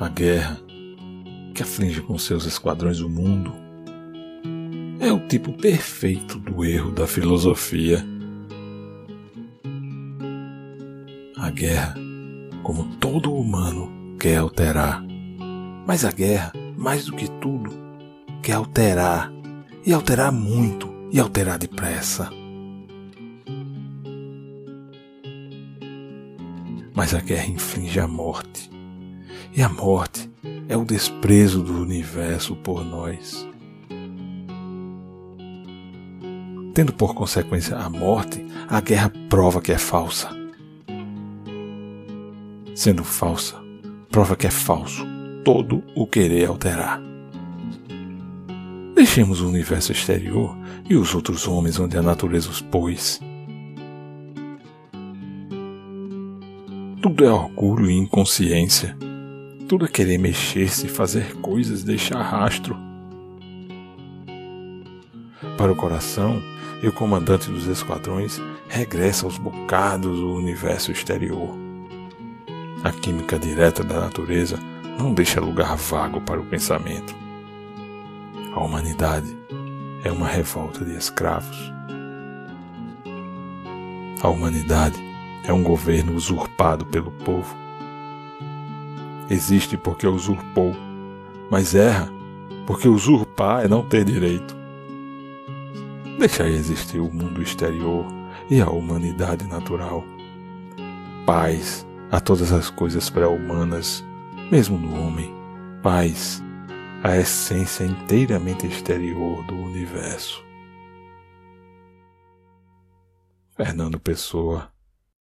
A guerra, que aflige com seus esquadrões o mundo, é o tipo perfeito do erro da filosofia. A guerra, como todo humano, quer alterar. Mas a guerra, mais do que tudo, quer alterar. E alterar muito, e alterar depressa. Mas a guerra inflige a morte. E a morte é o desprezo do universo por nós. Tendo por consequência a morte, a guerra prova que é falsa. Sendo falsa, prova que é falso todo o querer alterar. Deixemos o universo exterior e os outros homens onde a natureza os pôs. Tudo é orgulho e inconsciência. Tudo é querer mexer-se, fazer coisas, deixar rastro. Para o coração, e o comandante dos esquadrões regressa aos bocados do universo exterior. A química direta da natureza não deixa lugar vago para o pensamento. A humanidade é uma revolta de escravos. A humanidade é um governo usurpado pelo povo. Existe porque usurpou, mas erra porque usurpar é não ter direito. Deixai existir o mundo exterior e a humanidade natural. Paz a todas as coisas pré-humanas, mesmo no homem. Paz a essência inteiramente exterior do universo. Fernando Pessoa